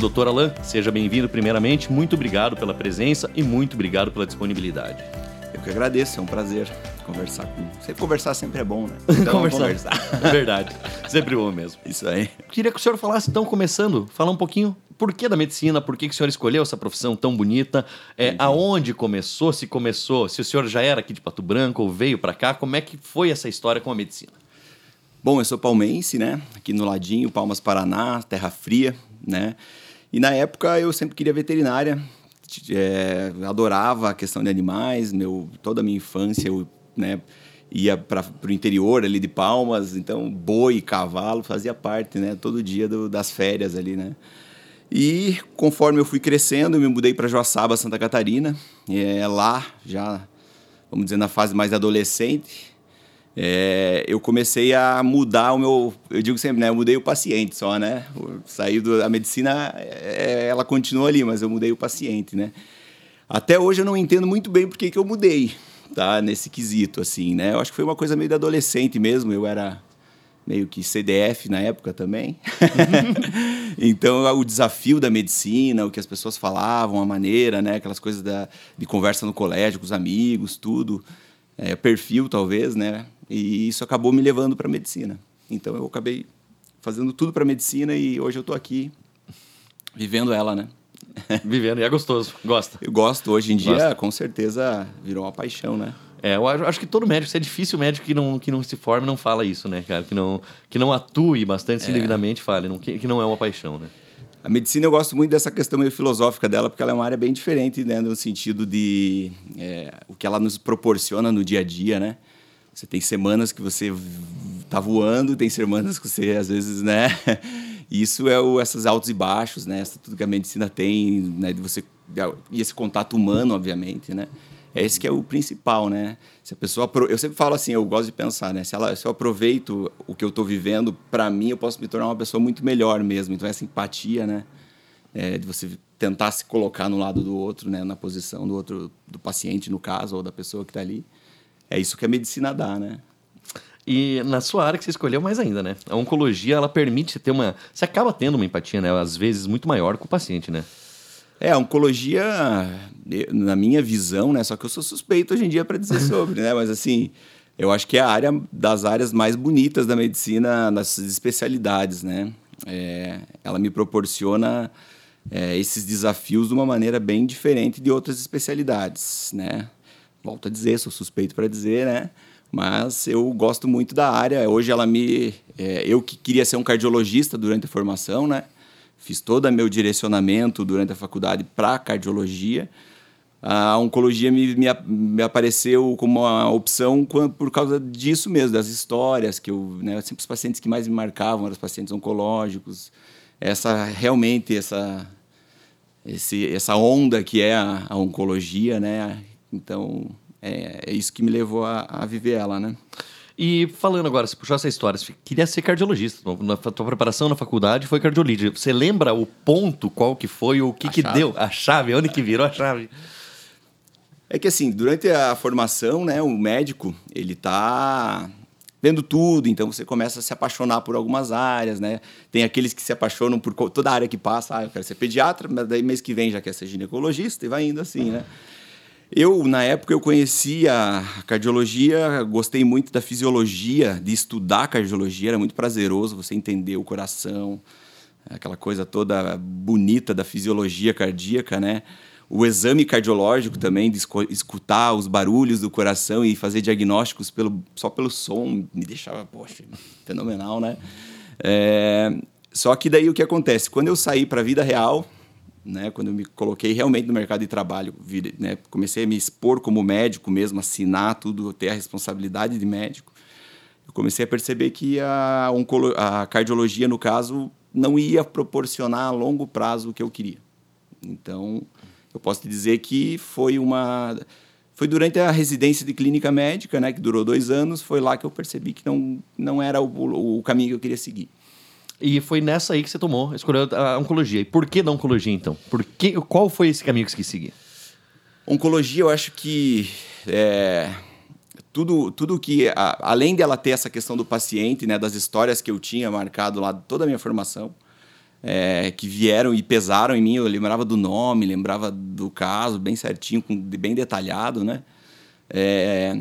Doutor Alain, seja bem-vindo primeiramente. Muito obrigado pela presença e muito obrigado pela disponibilidade. Eu que agradeço, é um prazer conversar com. Sempre conversar sempre é bom, né? Então, conversar. conversar. É verdade. Sempre bom mesmo. Isso aí. Queria que o senhor falasse, então, começando, falar um pouquinho por que da medicina, por que, que o senhor escolheu essa profissão tão bonita, é, aonde começou, se começou, se o senhor já era aqui de Pato Branco ou veio para cá, como é que foi essa história com a medicina? Bom, eu sou palmense, né? Aqui no ladinho, Palmas Paraná, Terra Fria, né? E na época eu sempre queria veterinária, é, adorava a questão de animais, meu, toda a minha infância eu né, ia para o interior ali de Palmas, então boi, cavalo fazia parte, né? Todo dia do, das férias ali, né? E conforme eu fui crescendo, eu me mudei para Joaçaba, Santa Catarina. É, lá, já, vamos dizer, na fase mais adolescente, é, eu comecei a mudar o meu. Eu digo sempre, né? Eu mudei o paciente só, né? Saí da medicina, é, ela continua ali, mas eu mudei o paciente, né? Até hoje eu não entendo muito bem por que, eu mudei, tá? Nesse quesito, assim, né? Eu acho que foi uma coisa meio da adolescente mesmo. Eu era meio que CDF na época também. então, o desafio da medicina, o que as pessoas falavam, a maneira, né? Aquelas coisas da, de conversa no colégio com os amigos, tudo. É, perfil, talvez, né? E isso acabou me levando para a medicina. Então, eu acabei fazendo tudo para medicina e hoje eu estou aqui vivendo ela, né? Vivendo, e é gostoso, gosta. Eu gosto, hoje em dia, gosta. com certeza, virou uma paixão, né? É, eu acho que todo médico, é difícil o médico que não, que não se forme não fala isso, né, cara? Que não, que não atue bastante, se é. devidamente fale, não, que, que não é uma paixão, né? A medicina eu gosto muito dessa questão meio filosófica dela, porque ela é uma área bem diferente, né, no sentido de é, o que ela nos proporciona no dia a dia, né? Você tem semanas que você tá voando, tem semanas que você, às vezes, né? Isso é o, essas altos e baixos, né? Tudo que a medicina tem, né? De você, e esse contato humano, obviamente, né? É esse que é o principal, né? Se a pessoa eu sempre falo assim, eu gosto de pensar, né? Se, ela, se eu aproveito o que eu estou vivendo, para mim eu posso me tornar uma pessoa muito melhor mesmo. Então essa empatia, né? É, de você tentar se colocar no lado do outro, né? Na posição do outro, do paciente no caso ou da pessoa que está ali. É isso que a medicina dá, né? E na sua área que você escolheu mais ainda, né? A oncologia, ela permite ter uma... Você acaba tendo uma empatia, né? Às vezes muito maior com o paciente, né? É, a oncologia, na minha visão, né? Só que eu sou suspeito hoje em dia para dizer sobre, né? Mas assim, eu acho que é a área das áreas mais bonitas da medicina, nas especialidades, né? É, ela me proporciona é, esses desafios de uma maneira bem diferente de outras especialidades, né? Volto a dizer, sou suspeito para dizer, né? Mas eu gosto muito da área. Hoje ela me, é, eu que queria ser um cardiologista durante a formação, né? Fiz todo meu direcionamento durante a faculdade para cardiologia. A oncologia me, me, me, apareceu como uma opção por causa disso mesmo, das histórias que eu, né, sempre os pacientes que mais me marcavam eram os pacientes oncológicos. Essa realmente essa esse, essa onda que é a, a oncologia, né? Então é, é, isso que me levou a, a viver ela, né? E falando agora, você puxou essa história, você queria ser cardiologista. Na tua preparação na faculdade foi cardiologia. Você lembra o ponto, qual que foi, o que, a que chave. deu? A chave, onde que virou a chave? É que assim, durante a formação, né, o médico, ele tá vendo tudo, então você começa a se apaixonar por algumas áreas, né? Tem aqueles que se apaixonam por toda a área que passa, ah, eu quero ser pediatra, mas daí mês que vem já quer ser ginecologista e vai indo assim, né? Eu, na época, eu conhecia a cardiologia, gostei muito da fisiologia, de estudar cardiologia, era muito prazeroso você entender o coração, aquela coisa toda bonita da fisiologia cardíaca, né? O exame cardiológico também, de escutar os barulhos do coração e fazer diagnósticos pelo, só pelo som, me deixava, poxa, fenomenal, né? É, só que daí o que acontece? Quando eu saí para a vida real, né? Quando eu me coloquei realmente no mercado de trabalho, né? comecei a me expor como médico mesmo, assinar tudo, ter a responsabilidade de médico. Eu comecei a perceber que a, a cardiologia, no caso, não ia proporcionar a longo prazo o que eu queria. Então, eu posso te dizer que foi uma foi durante a residência de clínica médica, né, que durou dois anos, foi lá que eu percebi que não, não era o, o caminho que eu queria seguir. E foi nessa aí que você tomou, escolheu a oncologia. E por que da oncologia, então? Por que, qual foi esse caminho que você quis seguir? Oncologia, eu acho que é, tudo, tudo que, a, além dela ter essa questão do paciente, né, das histórias que eu tinha marcado lá, toda a minha formação, é, que vieram e pesaram em mim. Eu lembrava do nome, lembrava do caso, bem certinho, bem detalhado, né? É,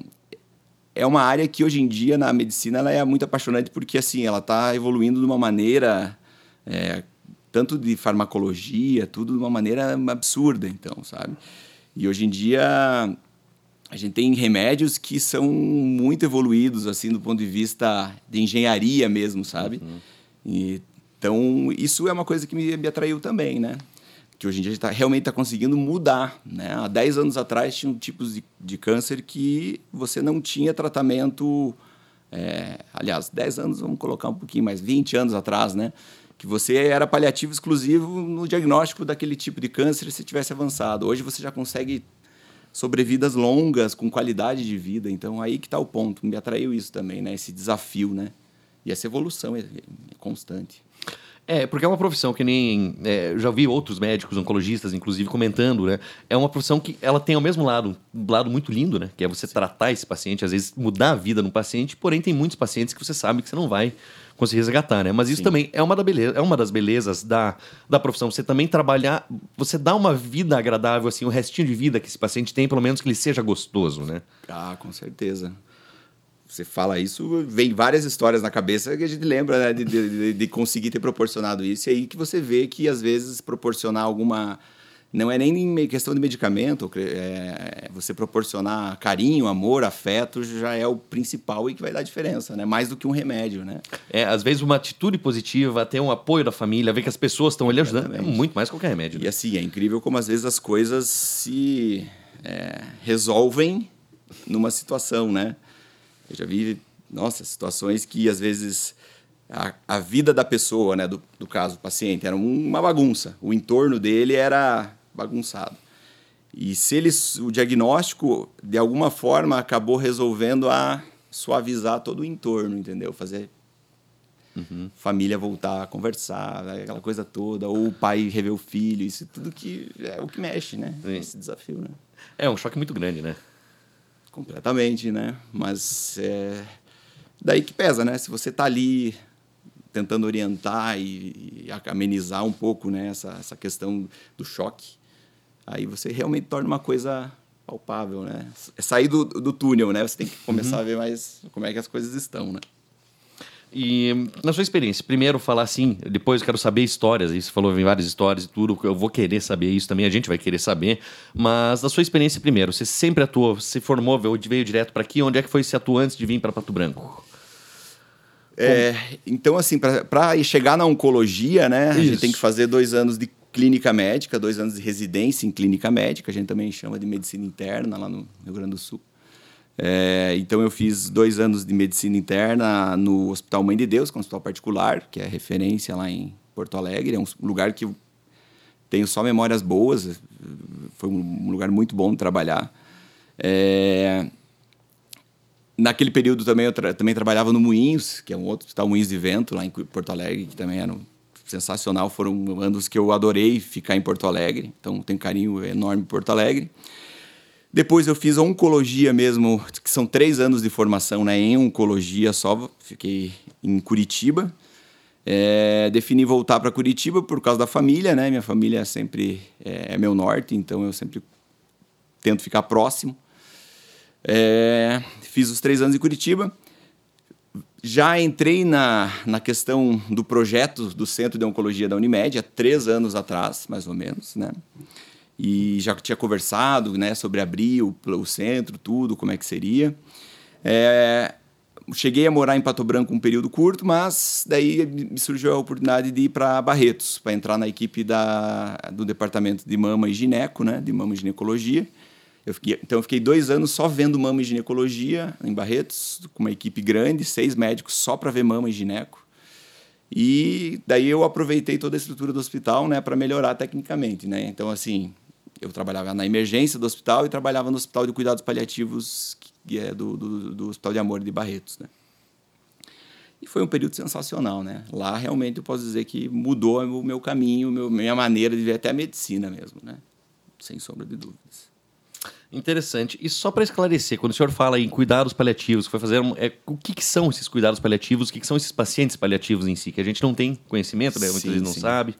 é uma área que hoje em dia na medicina ela é muito apaixonante porque assim ela está evoluindo de uma maneira é, tanto de farmacologia, tudo de uma maneira absurda, então, sabe? E hoje em dia a gente tem remédios que são muito evoluídos assim do ponto de vista de engenharia mesmo, sabe? Uhum. E então, isso é uma coisa que me, me atraiu também, né? Que hoje em dia a gente tá, realmente está conseguindo mudar. Né? Há 10 anos atrás tinham tipos de, de câncer que você não tinha tratamento. É, aliás, 10 anos, vamos colocar um pouquinho mais, 20 anos atrás, né? Que você era paliativo exclusivo no diagnóstico daquele tipo de câncer se tivesse avançado. Hoje você já consegue sobrevidas longas, com qualidade de vida. Então, aí que está o ponto. Me atraiu isso também, né? Esse desafio, né? E essa evolução é, é constante. É, porque é uma profissão que nem. É, já vi outros médicos, oncologistas, inclusive, comentando, né? É uma profissão que ela tem ao mesmo lado, um lado muito lindo, né? Que é você tratar esse paciente, às vezes mudar a vida no paciente, porém tem muitos pacientes que você sabe que você não vai conseguir resgatar, né? Mas isso Sim. também é uma, da beleza, é uma das belezas da, da profissão. Você também trabalhar, você dá uma vida agradável, assim, o restinho de vida que esse paciente tem, pelo menos que ele seja gostoso, né? Ah, com certeza você fala isso, vem várias histórias na cabeça que a gente lembra né, de, de, de, conseguir ter proporcionado isso. E aí que você vê que, às vezes, proporcionar alguma. Não é nem questão de medicamento, é, você proporcionar carinho, amor, afeto já é o principal e que vai dar diferença, né? Mais do que um remédio, né? É, às vezes uma atitude positiva, ter um apoio da família, ver que as pessoas estão ali ajudando, é muito mais que qualquer remédio. Né? E assim, é incrível como às vezes as coisas se é, resolvem numa situação, né? Eu já vi, nossa, situações que às vezes a, a vida da pessoa, né, do, do caso do paciente, era uma bagunça. O entorno dele era bagunçado. E se eles, o diagnóstico, de alguma forma, acabou resolvendo a suavizar todo o entorno, entendeu? Fazer uhum. família voltar a conversar, aquela coisa toda, ou o pai rever o filho, isso tudo que é o que mexe, né? Sim. Esse desafio, né? É um choque muito grande, né? Completamente, né? Mas é daí que pesa, né? Se você está ali tentando orientar e, e, amenizar um pouco né, essa, essa questão do choque, aí você realmente torna uma coisa palpável, né? É sair do, do túnel, né? Você tem que começar uhum. a ver mais como é que as coisas estão, né? E na sua experiência, primeiro falar assim, depois eu quero saber histórias. Aí você falou em várias histórias e tudo, eu vou querer saber isso também, a gente vai querer saber. Mas da sua experiência primeiro, você sempre atuou, você formou, veio direto para aqui, onde é que foi se atuar antes de vir para Pato Branco? É, então, assim, para chegar na oncologia, né, isso. a gente tem que fazer dois anos de clínica médica, dois anos de residência em clínica médica, a gente também chama de medicina interna lá no Rio Grande do Sul. É, então eu fiz dois anos de medicina interna no Hospital Mãe de Deus, que é um hospital particular, que é referência lá em Porto Alegre. É um lugar que tenho só memórias boas. Foi um lugar muito bom de trabalhar. É, naquele período também eu tra também trabalhava no Moinhos, que é um outro hospital Moinhos de Vento lá em Porto Alegre, que também era um sensacional. Foram anos que eu adorei ficar em Porto Alegre. Então tenho carinho enorme por Porto Alegre. Depois eu fiz oncologia mesmo, que são três anos de formação né, em oncologia só. Fiquei em Curitiba. É, defini voltar para Curitiba por causa da família, né? Minha família sempre é, é, meu norte, então eu sempre tento ficar próximo. É, fiz os três anos em Curitiba. Já entrei na, na questão do projeto do Centro de Oncologia da Unimed há três anos atrás, mais ou menos, né? E já tinha conversado né, sobre abrir o, o centro, tudo, como é que seria. É, cheguei a morar em Pato Branco um período curto, mas daí me surgiu a oportunidade de ir para Barretos, para entrar na equipe da, do departamento de mama e gineco, né, de mama e ginecologia. Eu fiquei, então eu fiquei dois anos só vendo mama e ginecologia em Barretos, com uma equipe grande, seis médicos só para ver mama e gineco. E daí eu aproveitei toda a estrutura do hospital, né, para melhorar tecnicamente, né? Então assim, eu trabalhava na emergência do hospital e trabalhava no hospital de cuidados paliativos que é do, do, do Hospital de Amor de Barretos, né? E foi um período sensacional, né? Lá realmente eu posso dizer que mudou o meu caminho, meu, minha maneira de ver até a medicina mesmo, né? Sem sombra de dúvidas. Interessante. E só para esclarecer, quando o senhor fala em cuidados paliativos, foi fazer um, é, o que, que, são esses cuidados paliativos? O que, que, são esses pacientes paliativos em si? Que a gente não tem conhecimento, né? Muitas vezes não sim. sabe.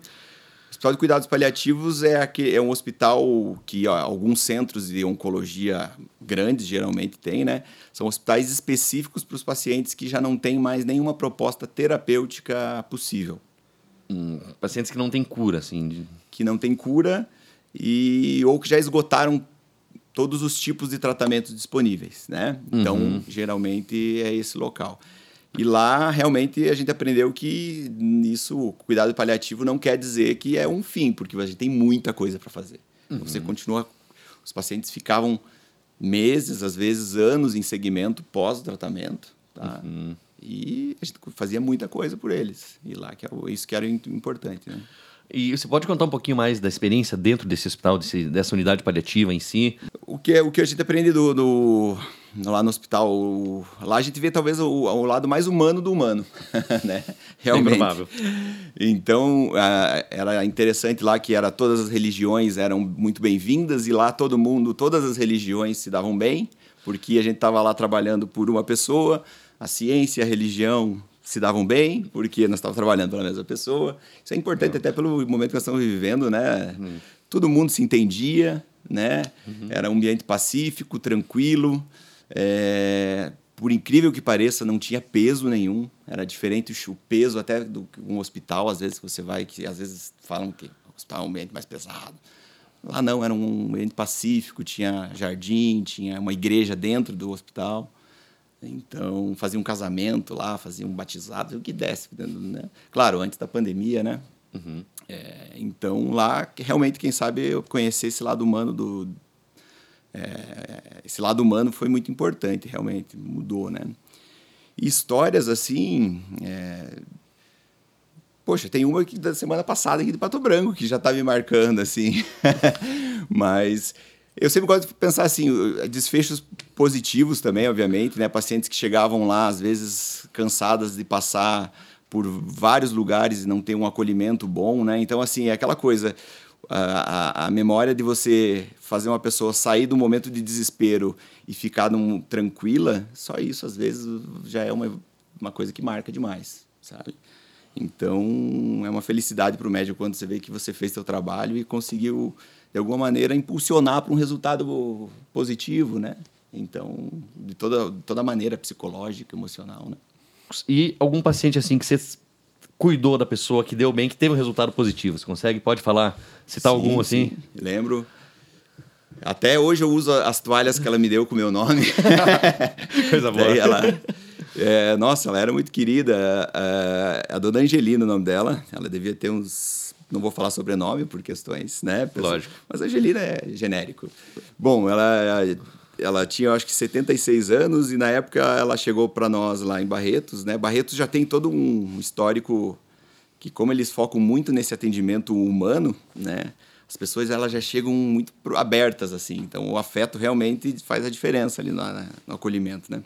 O Hospital de Cuidados Paliativos é, aqui, é um hospital que ó, alguns centros de oncologia grandes geralmente têm, né? São hospitais específicos para os pacientes que já não têm mais nenhuma proposta terapêutica possível. Hum, pacientes que não têm cura, assim. De... Que não têm cura e ou que já esgotaram todos os tipos de tratamentos disponíveis, né? Então, uhum. geralmente é esse local. E lá, realmente, a gente aprendeu que isso, cuidado paliativo não quer dizer que é um fim, porque a gente tem muita coisa para fazer. Uhum. Você continua... Os pacientes ficavam meses, às vezes anos em segmento pós-tratamento, tá? Uhum. E a gente fazia muita coisa por eles. E lá, que é isso que era importante, né? E você pode contar um pouquinho mais da experiência dentro desse hospital, desse, dessa unidade paliativa em si? O que, é, o que a gente aprende do, do lá no hospital, lá a gente vê talvez o, o, lado mais humano do humano, né? Realmente. provável. Então, era interessante lá que era todas as religiões eram muito bem-vindas e lá todo mundo, todas as religiões se davam bem, porque a gente estava lá trabalhando por uma pessoa, a ciência, a religião, se davam bem, porque nós estávamos trabalhando pela mesma pessoa. Isso é importante até pelo momento que nós estamos vivendo, né? Uhum. Todo mundo se entendia, né? Uhum. Era um ambiente pacífico, tranquilo. É... Por incrível que pareça, não tinha peso nenhum. Era diferente o peso até do um hospital, às vezes você vai, que às vezes falam que o hospital é um ambiente mais pesado. Lá não, era um ambiente pacífico, tinha jardim, tinha uma igreja dentro do hospital. Então, fazia um casamento lá, fazia um batizado, o que desse. Né? Claro, antes da pandemia, né? Uhum. É, então, lá, realmente, quem sabe, eu conhecer esse lado humano do... É, esse lado humano foi muito importante, realmente, mudou, né? E histórias, assim... É, poxa, tem uma aqui da semana passada aqui de Pato Branco, que já está me marcando, assim. Mas eu sempre gosto de pensar assim, desfechos positivos também, obviamente, né? Pacientes que chegavam lá, às vezes, cansadas de passar por vários lugares e não ter um acolhimento bom, né? Então, assim, é aquela coisa, a, a, memória de você fazer uma pessoa sair do momento de desespero e ficar num, tranquila, só isso, às vezes, já é uma, uma coisa que marca demais, sabe? Então, é uma felicidade para o médico quando você vê que você fez seu trabalho e conseguiu de alguma maneira, impulsionar para um resultado positivo, né? Então, de toda, toda maneira psicológica, emocional, né? E algum paciente assim que você cuidou da pessoa, que deu bem, que teve um resultado positivo? Você consegue? Pode falar? Citar sim, algum assim? Sim. Lembro. Até hoje eu uso as toalhas que ela me deu com o meu nome. Coisa boa. ela, é, nossa, ela era muito querida. A, a, a dona Angelina, o nome dela. Ela devia ter uns não vou falar sobrenome por questões, né? Lógico. Mas a Angelina é genérico. Bom, ela, ela tinha, acho que 76 anos e na época ela chegou para nós lá em Barretos, né? Barretos já tem todo um histórico que como eles focam muito nesse atendimento humano, né? As pessoas elas já chegam muito abertas assim, então o afeto realmente faz a diferença ali no, no acolhimento, né?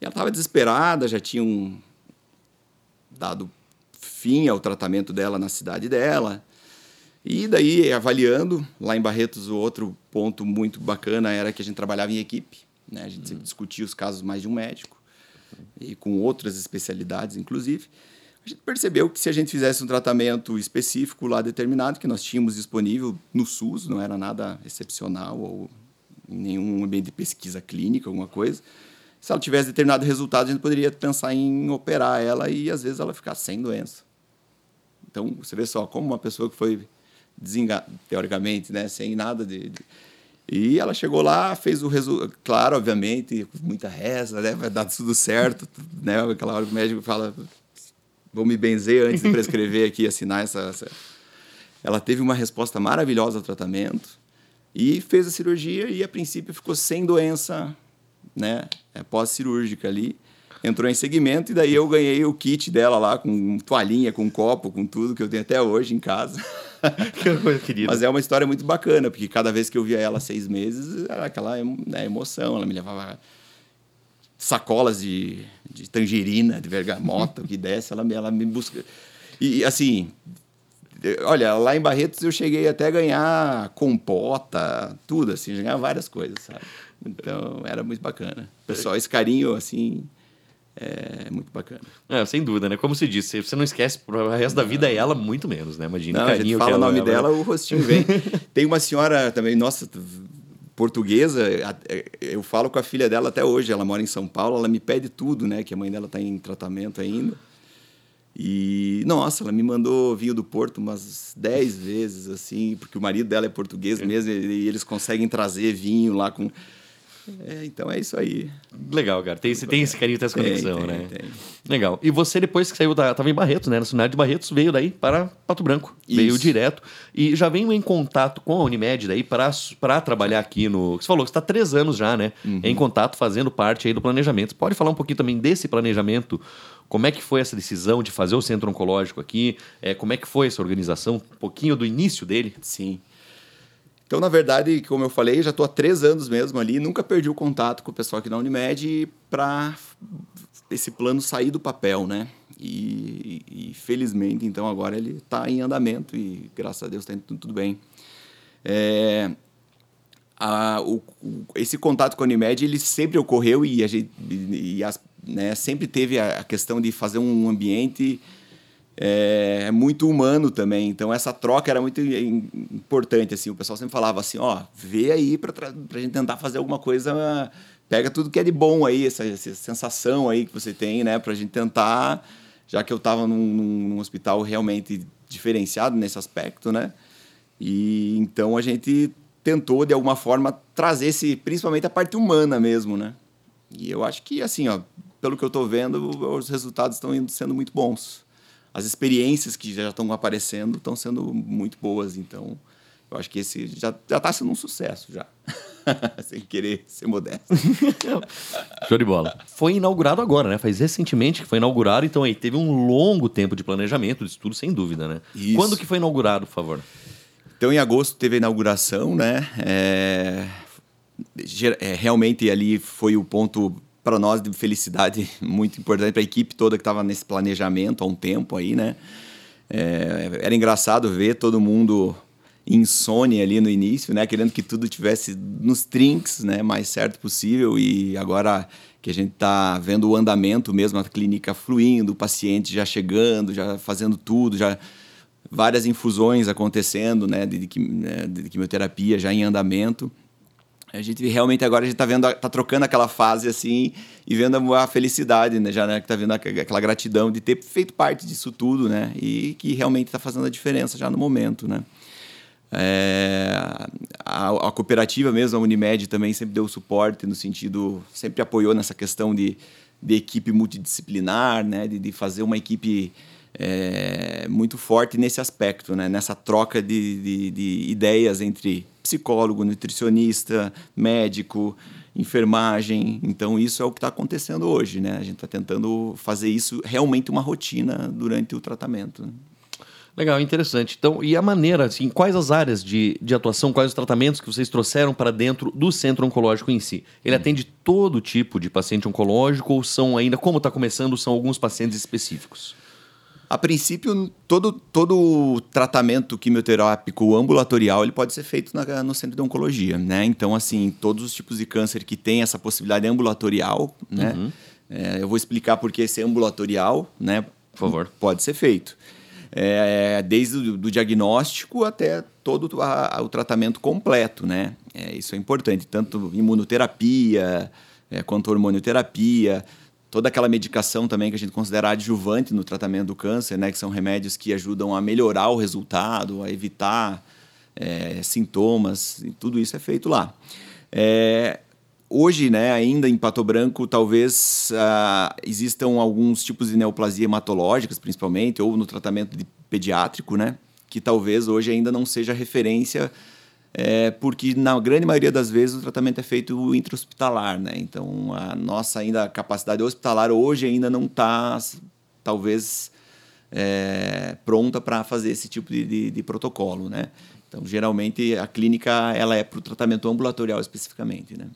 E ela estava desesperada, já tinham dado fim ao tratamento dela na cidade dela. E daí, avaliando, lá em Barretos, o outro ponto muito bacana era que a gente trabalhava em equipe. Né? A gente sempre uhum. discutia os casos mais de um médico, e com outras especialidades, inclusive. A gente percebeu que se a gente fizesse um tratamento específico lá determinado, que nós tínhamos disponível no SUS, não era nada excepcional ou nenhum ambiente de pesquisa clínica, alguma coisa, se ela tivesse determinado resultado, a gente poderia pensar em operar ela e às vezes ela ficar sem doença. Então, você vê só como uma pessoa que foi teoricamente, né, sem nada de, de... E ela chegou lá, fez o resultado, claro, obviamente, muita reza, né, vai dar tudo certo, né, aquela hora que o médico fala, vou me benzer antes de prescrever aqui, assinar essa, essa... Ela teve uma resposta maravilhosa ao tratamento e fez a cirurgia e, a princípio, ficou sem doença, né, é, pós-cirúrgica ali entrou em segmento e daí eu ganhei o kit dela lá com toalhinha, com copo, com tudo que eu tenho até hoje em casa. que coisa querida. Mas é uma história muito bacana, porque cada vez que eu via ela seis meses, era aquela né, emoção. Ela me levava sacolas de, de tangerina, de bergamota, que desse, ela, ela me busca. E assim, olha, lá em Barretos eu cheguei até a ganhar compota, tudo assim, ganhar várias coisas, sabe? Então era muito bacana. Pessoal, esse carinho assim é muito bacana. É, sem dúvida, né? Como se disse, você não esquece pro resto da vida é ela, muito menos, né? Imagina não, o carinho a gente fala o nome ela... dela, o rostinho vem. Tem uma senhora também, nossa, portuguesa, eu falo com a filha dela até hoje, ela mora em São Paulo, ela me pede tudo, né? Que a mãe dela está em tratamento ainda. E, nossa, ela me mandou vinho do Porto umas 10 vezes, assim, porque o marido dela é português mesmo, e eles conseguem trazer vinho lá com é, então é isso aí. Legal, cara. Tem, tem esse carinho, tem essa conexão, tem, né? Tem. Legal. E você, depois que saiu da. Tava em Barretos, né? Na cidade de Barretos, veio daí para Pato Branco. Isso. Veio direto. E já veio em contato com a Unimed daí para trabalhar aqui no. Você falou que está três anos já, né? Uhum. Em contato, fazendo parte aí do planejamento. Você pode falar um pouquinho também desse planejamento? Como é que foi essa decisão de fazer o centro oncológico aqui? É, como é que foi essa organização? Um pouquinho do início dele? Sim. Então, na verdade, como eu falei, já estou há três anos mesmo ali, nunca perdi o contato com o pessoal aqui da Unimed para esse plano sair do papel, né? E, e, felizmente, então, agora ele está em andamento e, graças a Deus, está indo tudo bem. É, a, o, o, esse contato com a Unimed, ele sempre ocorreu e, a gente, e, as, né, sempre teve a, a questão de fazer um ambiente é, é, muito humano também. Então essa troca era muito importante assim. O pessoal sempre falava assim, ó, vê aí para a gente tentar fazer alguma coisa, pega tudo que é de bom aí, essa, essa sensação aí que você tem, né, para a gente tentar, já que eu estava num, num, hospital realmente diferenciado nesse aspecto, né? E então a gente tentou de alguma forma trazer esse, principalmente a parte humana mesmo, né? E eu acho que assim, ó, pelo que eu estou vendo, os resultados estão sendo muito bons as experiências que já estão aparecendo estão sendo muito boas. Então, eu acho que esse já está sendo um sucesso já. Sem querer ser modesto. Show de bola. Foi inaugurado agora, né? Faz recentemente que foi inaugurado, então aí teve um longo tempo de planejamento, de estudo, sem dúvida, né? Isso. Quando que foi inaugurado, por favor? Então, em agosto teve a inauguração, né? É... É, realmente ali foi o ponto para nós de felicidade muito importante para a equipe toda que estava nesse planejamento há um tempo aí, né? É, era engraçado ver todo mundo insônia ali no início, né? Querendo que tudo tivesse nos trinks, né? Mais certo possível e agora que a gente está vendo o andamento mesmo, a clínica fluindo, o paciente já chegando, já fazendo tudo, já várias infusões acontecendo, né? De, de, né, de quimioterapia já em andamento. A gente realmente agora a gente tá vendo, tá trocando aquela fase assim e vendo a felicidade, né? Já né? tá vendo aquela gratidão de ter feito parte disso tudo, né? E que realmente está fazendo a diferença já no momento, né? É, a, a, cooperativa mesmo, a Unimed também sempre deu suporte no sentido, sempre apoiou nessa questão de, de equipe multidisciplinar, né? De, de fazer uma equipe é, muito forte nesse aspecto, né? Nessa troca de, de, de ideias entre psicólogo, nutricionista, médico, enfermagem. Então, isso é o que está acontecendo hoje, né? A gente está tentando fazer isso realmente uma rotina durante o tratamento. Né? Legal, interessante. Então, e a maneira, assim, quais as áreas de, de atuação, quais os tratamentos que vocês trouxeram para dentro do centro oncológico em si? Ele hum. atende todo tipo de paciente oncológico ou são ainda, como está começando, são alguns pacientes específicos? A princípio, todo, todo tratamento quimioterápico ambulatorial ele pode ser feito na, no centro de oncologia, né? Então, assim, todos os tipos de câncer que tem essa possibilidade ambulatorial, né? Uhum. É, eu vou explicar por que esse ambulatorial, né? Por favor. Pode ser feito. É, desde o do diagnóstico até todo a, o tratamento completo, né? É, isso é importante, tanto imunoterapia é, quanto hormonioterapia, toda aquela medicação também que a gente considera adjuvante no tratamento do câncer, né, que são remédios que ajudam a melhorar o resultado, a evitar é, sintomas, e tudo isso é feito lá. É, hoje, né, ainda em Pato Branco, talvez ah, existam alguns tipos de neoplasia hematológicas, principalmente, ou no tratamento pediátrico, né, que talvez hoje ainda não seja referência é, porque na grande maioria das vezes o tratamento é feito intra-hospitalar, né? Então a nossa ainda capacidade hospitalar hoje ainda não está, talvez, é, pronta para fazer esse tipo de, de, de, protocolo, né? Então geralmente a clínica ela é para o tratamento ambulatorial especificamente, né?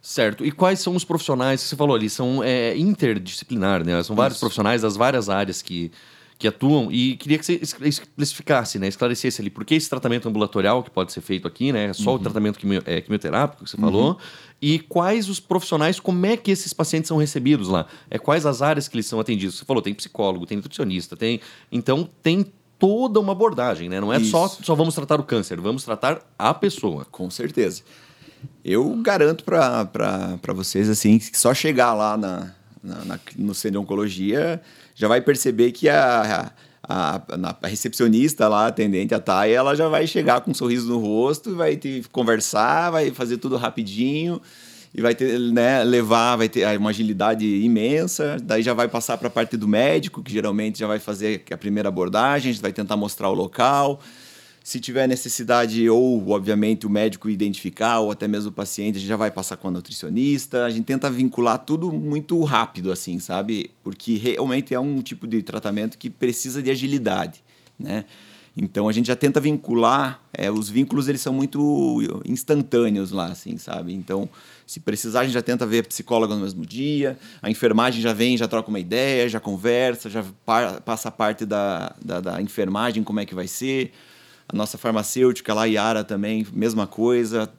Certo. E quais são os profissionais que você falou ali? São é, interdisciplinar, né? São vários Isso. profissionais das várias áreas que que atuam e queria que você especificasse, né, esclarecesse ali por que esse tratamento ambulatorial que pode ser feito aqui, né, só uhum. o tratamento quimio, é, quimioterápico que você uhum. falou, e quais os profissionais, como é que esses pacientes são recebidos lá, é quais as áreas que eles são atendidos. Você falou, tem psicólogo, tem nutricionista, tem, então tem toda uma abordagem, né? Não é só só vamos tratar o câncer, vamos tratar a pessoa. Com certeza. Eu garanto para vocês assim que só chegar lá na, na, na, no centro de oncologia já vai perceber que a, a, a, a recepcionista lá, a atendente, a Thay, ela já vai chegar com um sorriso no rosto, vai conversar, vai fazer tudo rapidinho e vai ter, né, levar, vai ter uma agilidade imensa. Daí já vai passar para a parte do médico, que geralmente já vai fazer a primeira abordagem, vai tentar mostrar o local. Se tiver necessidade, ou obviamente o médico identificar, ou até mesmo o paciente, a gente já vai passar com a nutricionista. A gente tenta vincular tudo muito rápido, assim, sabe? Porque realmente é um tipo de tratamento que precisa de agilidade, né? Então a gente já tenta vincular, é, os vínculos eles são muito instantâneos lá, assim, sabe? Então, se precisar, a gente já tenta ver a psicóloga no mesmo dia, a enfermagem já vem, já troca uma ideia, já conversa, já passa a parte da, da, da enfermagem, como é que vai ser. A nossa farmacêutica lá, Yara, também, mesma coisa.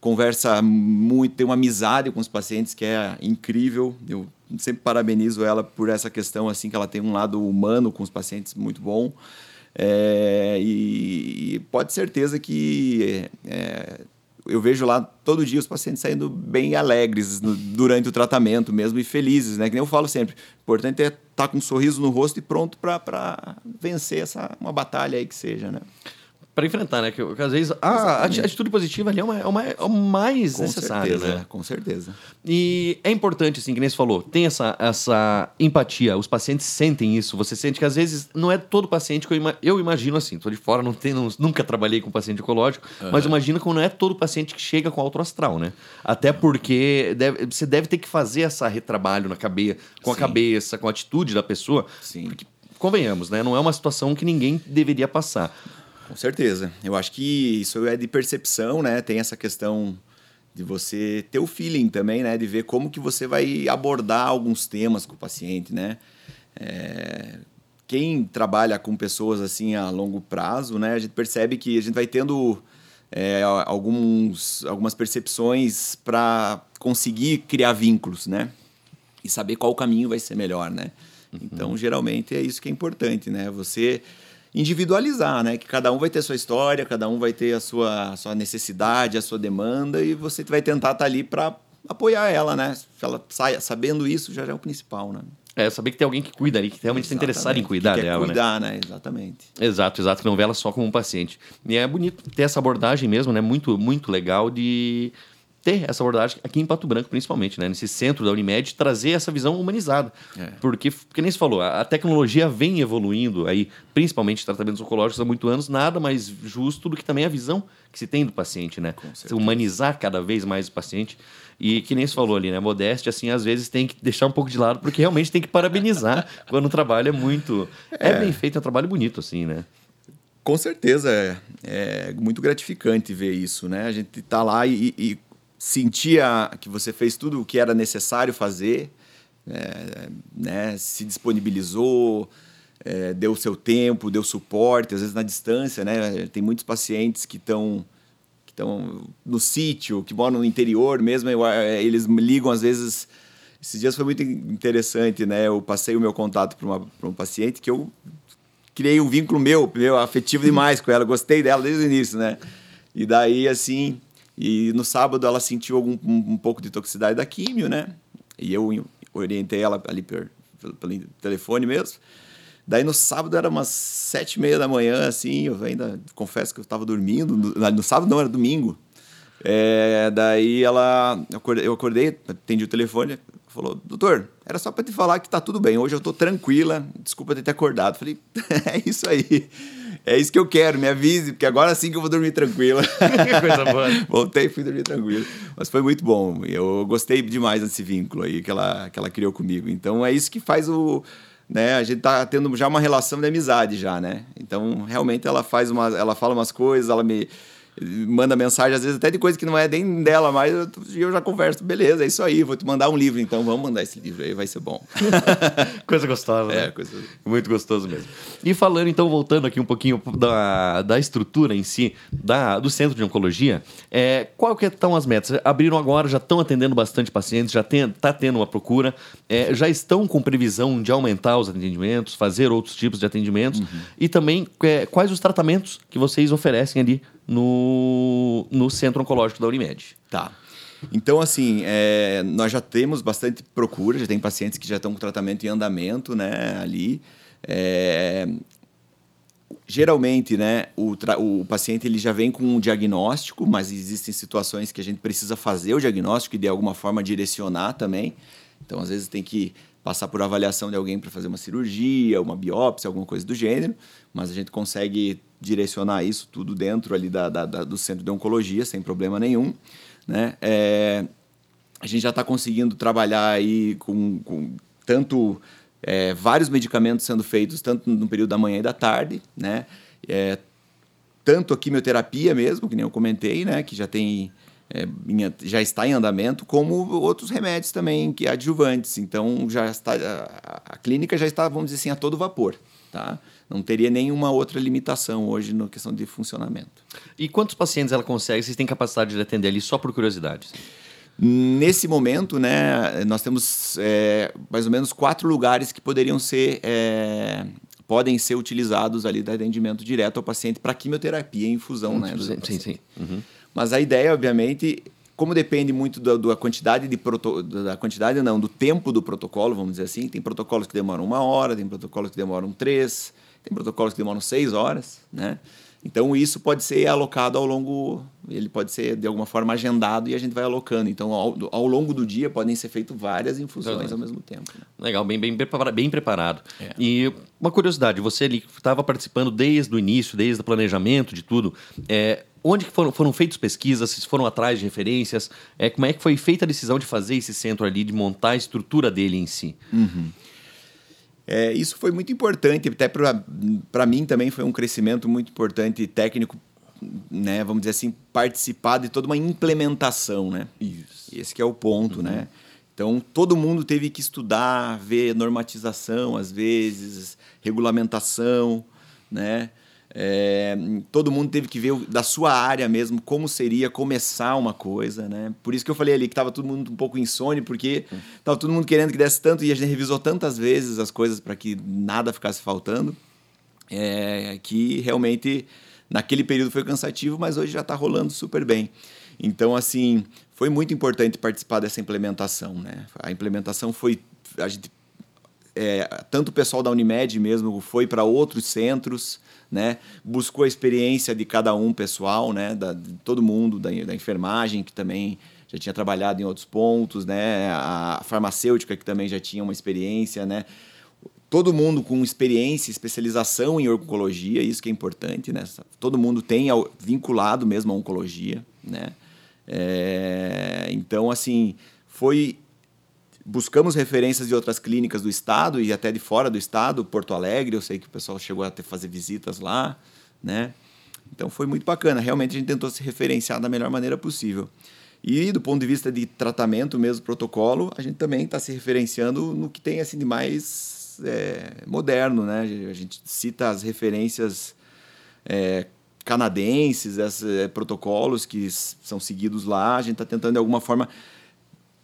Conversa muito, tem uma amizade com os pacientes que é incrível. Eu sempre parabenizo ela por essa questão, assim, que ela tem um lado humano com os pacientes muito bom. É, e, e, pode certeza que é, eu vejo lá todo dia os pacientes saindo bem alegres no, durante o tratamento mesmo e felizes, né? Que nem eu falo sempre. O importante é estar tá com um sorriso no rosto e pronto para vencer essa uma batalha aí que seja, né? Para enfrentar, né? Que, que às vezes a atitude positiva ali é, uma, é, uma, é o mais com necessário, certeza, né? Com certeza. E é importante, assim, que nem você falou, tem essa, essa empatia, os pacientes sentem isso, você sente que às vezes não é todo paciente que eu, eu imagino assim, tô de fora, não tenho, nunca trabalhei com paciente oncológico, uhum. mas imagina que não é todo paciente que chega com alto astral, né? Até porque deve, você deve ter que fazer essa retrabalho na cabeça, com Sim. a cabeça, com a atitude da pessoa. Sim. Porque, convenhamos, né? Não é uma situação que ninguém deveria passar. Com certeza. Eu acho que isso é de percepção, né? Tem essa questão de você ter o feeling também, né? De ver como que você vai abordar alguns temas com o paciente, né? É... Quem trabalha com pessoas assim a longo prazo, né? A gente percebe que a gente vai tendo é, alguns, algumas percepções para conseguir criar vínculos, né? E saber qual caminho vai ser melhor, né? Uhum. Então, geralmente é isso que é importante, né? Você individualizar, né? Que cada um vai ter a sua história, cada um vai ter a sua, a sua necessidade, a sua demanda e você vai tentar estar tá ali para apoiar ela, né? Se ela saia sabendo isso, já é o principal, né? É, saber que tem alguém que cuida ali, que realmente está interessado em cuidar que quer dela, cuidar, né? né? Exatamente. Exato, exato, que não vê ela só como um paciente. E é bonito ter essa abordagem mesmo, né? Muito, muito legal de ter essa abordagem aqui em Pato Branco, principalmente, né? nesse centro da Unimed, trazer essa visão humanizada. É. Porque, porque nem se falou, a, tecnologia vem evoluindo aí, principalmente tratamentos oncológicos há muitos anos, nada mais justo do que também a visão que se tem do paciente, né? Se humanizar cada vez mais o paciente. E que nem se falou ali, né? Modéstia, assim, às vezes tem que deixar um pouco de lado, porque realmente tem que parabenizar quando o trabalho é muito. É, é bem feito, é um trabalho bonito, assim, né? Com certeza, é, é muito gratificante ver isso, né? A gente tá lá e, e sentia que você fez tudo o que era necessário fazer, é, né, se disponibilizou, é, deu seu tempo, deu suporte, às vezes na distância, né? Tem muitos pacientes que estão que estão no sítio, que moram no interior mesmo, é, eles ligam às vezes. Esses dias foi muito interessante, né? Eu passei o meu contato para um paciente que eu criei um vínculo meu, meu afetivo demais com ela, gostei dela desde o início, né? E daí, assim, e no sábado ela sentiu algum, um, um pouco de toxicidade da químio, né? E eu orientei ela ali pelo, pelo telefone mesmo. Daí no sábado era umas sete e meia da manhã, assim, eu ainda confesso que eu estava dormindo. No, no, sábado não, era domingo. É, daí ela, eu acordei, atendi o telefone, falou, doutor, era só para te falar que tá tudo bem, hoje eu tô tranquila, desculpa ter te acordado. Falei, é isso aí. É isso que eu quero, me avise, porque agora sim que eu vou dormir tranquila. Coisa boa. Voltei e fui dormir tranquilo. Mas foi muito bom. Eu gostei demais desse vínculo aí que ela, que ela criou comigo. Então é isso que faz o. Né, a gente tá tendo já uma relação de amizade já, né? Então, realmente ela faz uma, ela fala umas coisas, ela me manda mensagem, às vezes até de coisa que não é nem dela, mas eu, eu já converso, beleza, é isso aí, vou te mandar um livro, então vamos mandar esse livro aí, vai ser bom. coisa gostosa, É, né? coisa... Muito gostoso mesmo. E falando, então, voltando aqui um pouquinho da, da estrutura em si, da, do centro de oncologia, é, qual que estão as metas? Abriram agora, já estão atendendo bastante pacientes, já está tendo uma procura, é, já estão com previsão de aumentar os atendimentos, fazer outros tipos de atendimentos, e também é, quais os tratamentos que vocês oferecem ali no, no centro oncológico da Unimed. Tá. Então, assim, é, nós já temos bastante procura, já tem pacientes que já estão com tratamento em andamento, né, ali. É, geralmente, né, o, o paciente ele já vem com um diagnóstico, mas existem situações que a gente precisa fazer o diagnóstico e de alguma forma direcionar também. Então, às vezes tem que passar por avaliação de alguém para fazer uma cirurgia, uma biópsia, alguma coisa do gênero, mas a gente consegue direcionar isso tudo dentro ali da, da- da- do centro de oncologia sem problema nenhum, né? É, a gente já está conseguindo trabalhar aí com, com tanto é, vários medicamentos sendo feitos tanto no período da manhã e da tarde, né? É, tanto a quimioterapia mesmo, que nem eu comentei, né? Que já tem é, em- já está em andamento, como outros remédios também que adjuvantes. Então já está a, a clínica já está, vamos dizer assim, a todo vapor, tá? Não teria nenhuma outra limitação hoje na questão de funcionamento. E quantos pacientes ela consegue? Vocês têm capacidade de atender ali só por curiosidade? Nesse momento, né, nós temos é, mais ou menos quatro lugares que poderiam ser é, podem ser utilizados ali de atendimento direto ao paciente para quimioterapia e infusão, né? sim, sim. Uhum. Mas a ideia, obviamente, como depende muito da, da quantidade de proto, da quantidade não, do tempo do protocolo, vamos dizer assim, tem protocolos que demoram uma hora, tem protocolos que demoram três, tem protocolos que demoram seis horas, né? Então isso pode ser alocado ao longo, ele pode ser de alguma forma agendado e a gente vai alocando. Então ao, ao longo do dia podem ser feitas várias infusões Verdade. ao mesmo tempo. né? Legal, bem, bem, bem preparado. É. E uma curiosidade, você ali estava participando desde o início, desde o planejamento de tudo. É, onde que foram, foram feitas pesquisas? Vocês foram atrás de referências? É, como é que foi feita a decisão de fazer esse centro ali, de montar a estrutura dele em si? É, isso foi muito importante, até para mim também foi um crescimento muito importante técnico, né? Vamos dizer assim, participar de toda uma implementação, né? Isso. Esse é o ponto, né? Então, todo mundo teve que estudar, ver normatização, às vezes, regulamentação, né? É, todo mundo teve que ver da sua área mesmo como seria começar uma coisa, né? Por isso que eu falei ali que estava todo mundo um pouco insone, porque estava todo mundo querendo que desse tanto e a gente revisou tantas vezes as coisas para que nada ficasse faltando, é, que realmente naquele período foi cansativo, mas hoje já está rolando super bem. Então, assim, foi muito importante participar dessa implementação, né? A implementação foi a gente é, tanto o pessoal da Unimed mesmo foi para outros centros, né? Buscou a experiência de cada um pessoal, né? Da, de todo mundo, da, da enfermagem, que também já tinha trabalhado em outros pontos, né? A farmacêutica, que também já tinha uma experiência, né? Todo mundo com experiência, especialização em oncologia, isso que é importante, né? Todo mundo tem vinculado mesmo à oncologia, né? É, então, assim, foi buscamos referências de outras clínicas do estado e até de fora do estado, Porto Alegre, eu sei que o pessoal chegou a fazer visitas lá, né? Então foi muito bacana, realmente a gente tentou se referenciar da melhor maneira possível. E do ponto de vista de tratamento mesmo, protocolo, a gente também está se referenciando no que tem assim de mais é, moderno, né? A gente cita as referências é, canadenses, esses é, protocolos que são seguidos lá, a gente está tentando de alguma forma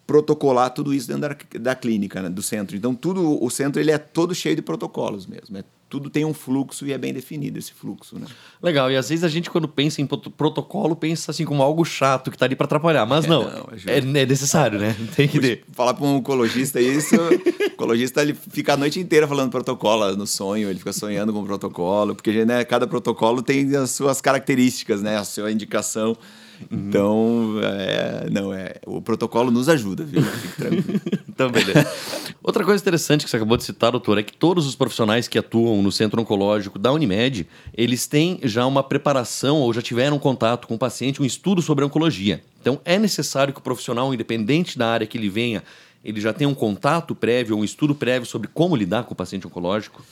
protocolar tudo isso dentro da, da clínica, né, do centro. Então, tudo o centro ele é todo cheio de protocolos mesmo. É, tudo tem um fluxo e é bem definido esse fluxo, né? Legal, e às vezes a gente, quando pensa em proto- protocolo, pensa assim como algo chato que tá ali para atrapalhar. Mas não, não, é é, é necessário, né? Tem que ter. Falar para um oncologista isso, o oncologista ele fica a noite inteira falando protocolo no sonho, ele fica sonhando com protocolo, porque né, cada protocolo tem as suas características, né, a sua indicação. Então, é, não é, o protocolo nos ajuda, viu? Fique tranquilo. Então, beleza. Outra coisa interessante que você acabou de citar, doutor, é que todos os profissionais que atuam no centro oncológico da Unimed, eles têm já uma preparação ou já tiveram contato com o paciente, um estudo sobre oncologia. Então, é necessário que o profissional, independente da área que ele venha, ele já tenha um contato prévio, um estudo prévio sobre como lidar com o paciente oncológico?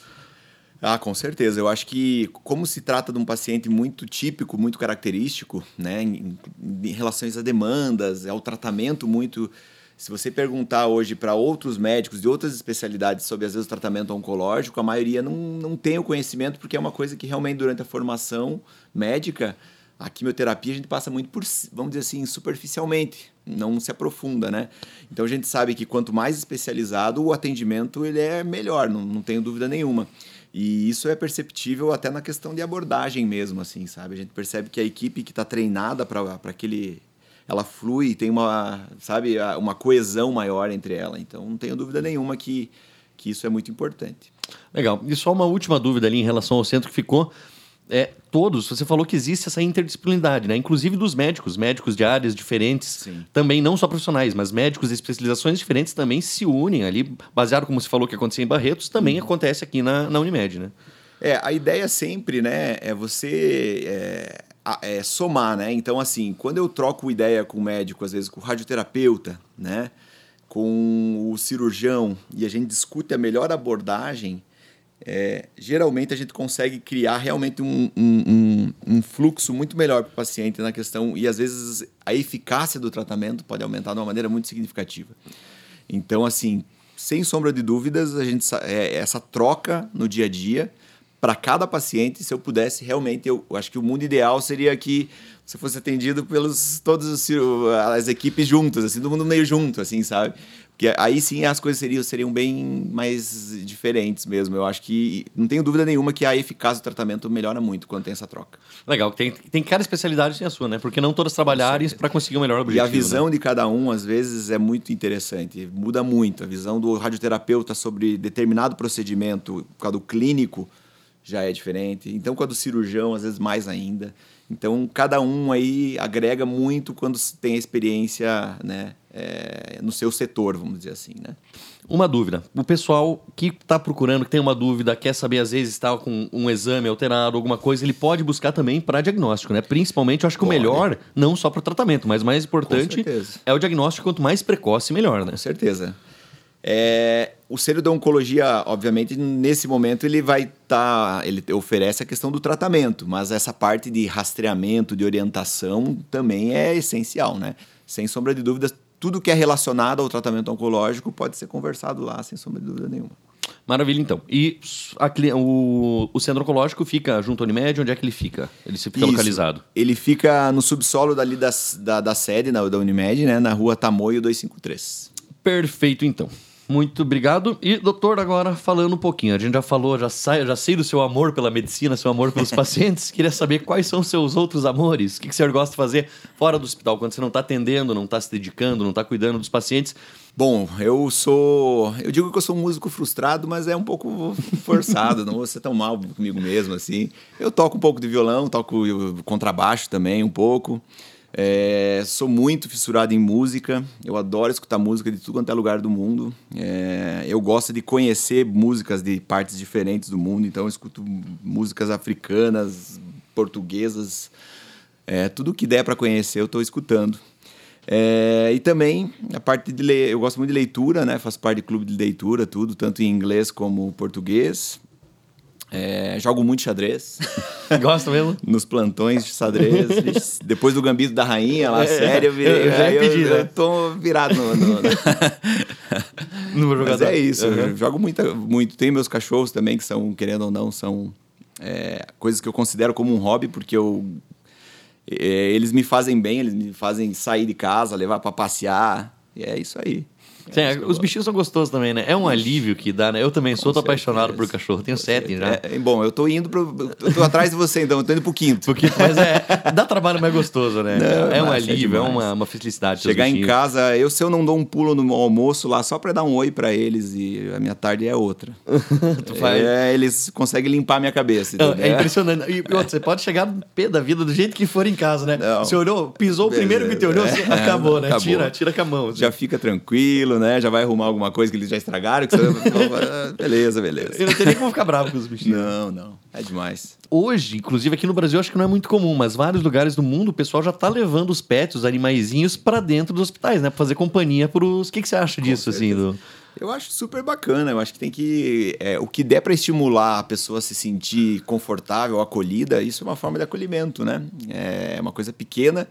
Ah, com certeza. Eu acho que, como se trata de um paciente muito típico, muito característico, né, em, em relação a demandas, ao tratamento muito. Se você perguntar hoje para outros médicos de outras especialidades sobre, às vezes, o tratamento oncológico, a maioria não, não tem o conhecimento, porque é uma coisa que realmente, durante a formação médica, a quimioterapia a gente passa muito por, vamos dizer assim, superficialmente, não se aprofunda, né? Então a gente sabe que quanto mais especializado o atendimento ele é melhor, não, não tenho dúvida nenhuma. E isso é perceptível até na questão de abordagem mesmo, assim, sabe? A gente percebe que a equipe que está treinada para aquele. Ela flui, tem uma, sabe, uma coesão maior entre ela. Então, não tenho dúvida nenhuma que, que isso é muito importante. Legal. E só uma última dúvida ali em relação ao centro que ficou é, todos, você falou que existe essa interdisciplinaridade, né? Inclusive dos médicos, médicos de áreas diferentes, Sim. também não só profissionais, mas médicos de especializações diferentes também se unem ali, baseado como você falou que acontecia em Barretos, também uhum. acontece aqui na, na Unimed, né? É, a ideia sempre, né, é você é, é, somar, né? Então, assim, quando eu troco ideia com o médico, às vezes com o radioterapeuta, né, com o cirurgião, e a gente discute a melhor abordagem, é, geralmente a gente consegue criar realmente um, um, um, um fluxo muito melhor para o paciente na questão, e às vezes a eficácia do tratamento pode aumentar de uma maneira muito significativa. Então, assim, sem sombra de dúvidas, a gente é, essa troca no dia a dia para cada paciente, se eu pudesse realmente, eu, eu acho que o mundo ideal seria que você fosse atendido pelos todas as equipes juntas, assim, todo mundo meio junto, assim, sabe? Porque aí sim as coisas seriam, seriam bem mais diferentes mesmo. Eu acho que não tenho dúvida nenhuma que a eficácia do tratamento melhora muito quando tem essa troca. Legal, tem, tem cada especialidade tem a sua, né? Porque não todas trabalharem para conseguir o melhor objetivo. E a visão né? de cada um, às vezes, é muito interessante. Muda muito. A visão do radioterapeuta sobre determinado procedimento, por causa do clínico, já é diferente. Então, com a do cirurgião, às vezes mais ainda. Então, cada um aí agrega muito quando tem experiência, né? é, no seu setor, vamos dizer assim, né? Uma dúvida. O pessoal que está procurando, que tem uma dúvida, quer saber, às vezes, está com um exame alterado, alguma coisa, ele pode buscar também para diagnóstico, né? Principalmente, eu acho que pode. o melhor, não só para o tratamento, mas mais importante é o diagnóstico. Quanto mais precoce, melhor, né? Com certeza. É, o Centro da Oncologia, obviamente, nesse momento ele vai estar, tá, ele oferece a questão do tratamento, mas essa parte de rastreamento, de orientação também é essencial, né? Sem sombra de dúvidas, tudo que é relacionado ao tratamento oncológico pode ser conversado lá, sem sombra de dúvida nenhuma. Maravilha, então. E a, o, o centro oncológico fica junto ao Unimed? Onde é que ele fica? Ele fica Isso. localizado? Ele fica no subsolo dali das, da, da sede na, da Unimed, né, na rua Tamoio 253. Perfeito, então. Muito obrigado. E, doutor, agora falando um pouquinho. A gente já falou, já, sai, já sei do seu amor pela medicina, seu amor pelos pacientes. Queria saber quais são os seus outros amores. O que, que o senhor gosta de fazer fora do hospital, quando você não está atendendo, não está se dedicando, não está cuidando dos pacientes? Bom, eu sou. Eu digo que eu sou um músico frustrado, mas é um pouco forçado, não vou ser tão mal comigo mesmo assim. Eu toco um pouco de violão, toco contrabaixo também, um pouco. É, sou muito fissurado em música, eu adoro escutar música de tudo quanto é lugar do mundo. É, eu gosto de conhecer músicas de partes diferentes do mundo, então eu escuto músicas africanas, portuguesas, é, tudo que der para conhecer eu estou escutando. É, e também a parte de ler, eu gosto muito de leitura, né? Faço parte de clube de leitura, tudo, tanto em inglês como português. É, jogo muito xadrez. Gosta mesmo? Nos plantões de xadrez. Depois do Gambito da Rainha, lá, é, sério, eu, virei, eu já eu, pedi, eu, né? eu tô virado no... no, no... Mas é isso, uhum. jogo muito, muito. Tem meus cachorros também, que são, querendo ou não, são é, coisas que eu considero como um hobby, porque eu... É, eles me fazem bem, eles me fazem sair de casa, levar para passear. E é isso aí. Sim, é, os bichinhos são gostosos também, né? É um alívio que dá, né? Eu também sou, tô apaixonado por cachorro. Tenho sete já. É, bom, eu tô indo pro. Eu tô atrás de você, então, eu tô indo pro quinto. Pro quinto, mas é. Dá trabalho mais gostoso, né? Não, é um é alívio, é, uma, uma felicidade. Chegar em casa, eu se eu não dou um pulo no almoço lá só pra dar um oi pra eles e a minha tarde é outra. tu faz... É, eles conseguem limpar a minha cabeça. Não, é impressionante. E outra, você pode chegar no pé da vida do jeito que for em casa, né? Não. Você olhou, pisou o primeiro que te olhou, é, acabou, né? Acabou. Tira, tira com a mão. Assim. Já fica tranquilo, né? Já vai arrumar alguma coisa que eles já estragaram. Que você... beleza, beleza. Eu não tenho nem como ficar bravo com os bichinhos. Não, não. É demais. Hoje, inclusive aqui no Brasil, acho que não é muito comum, mas vários lugares do mundo o pessoal já tá levando os pets, os animaizinhos, para dentro dos hospitais, né? Pra fazer companhia pros. O que, que você acha disso, assim? Do... Eu acho super bacana. Eu acho que tem que. É, o que der para estimular a pessoa a se sentir confortável, acolhida, isso é uma forma de acolhimento, né? É uma coisa pequena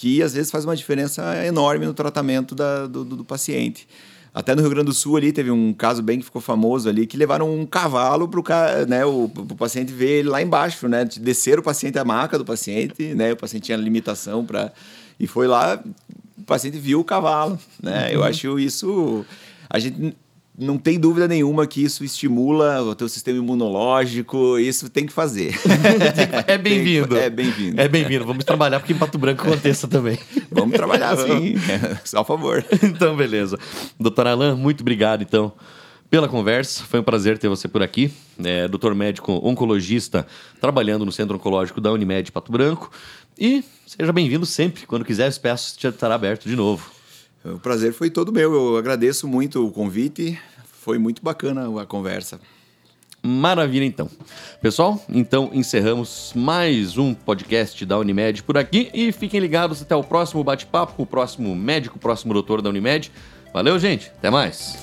que às vezes faz uma diferença enorme no tratamento da, do, do, do paciente. Até no Rio Grande do Sul ali teve um caso bem que ficou famoso ali, que levaram um cavalo para o né, o, o paciente ver ele lá embaixo, né? Descer o paciente a maca do paciente, né? O paciente tinha limitação para... E foi lá, o paciente viu o cavalo, né? Uhum. Eu acho isso... A gente não tem dúvida nenhuma que isso estimula o teu sistema imunológico, isso tem que fazer. é bem-vindo. É bem-vindo. É bem-vindo. Vamos trabalhar porque em Pato Branco aconteça também. Vamos trabalhar sim, só a favor. Então, beleza. Doutor Alain, muito obrigado, então, pela conversa. Foi um prazer ter você por aqui. É, doutor médico oncologista, trabalhando no Centro Oncológico da Unimed Pato Branco. E seja bem-vindo sempre. Quando quiser, o espaço estará aberto de novo. O prazer foi todo meu. Eu agradeço muito o convite. Foi muito bacana a conversa. Maravilha, então. Pessoal, então encerramos mais um podcast da Unimed por aqui e fiquem ligados até o próximo bate-papo com o próximo médico, o próximo doutor da Unimed. Valeu, gente. Até mais.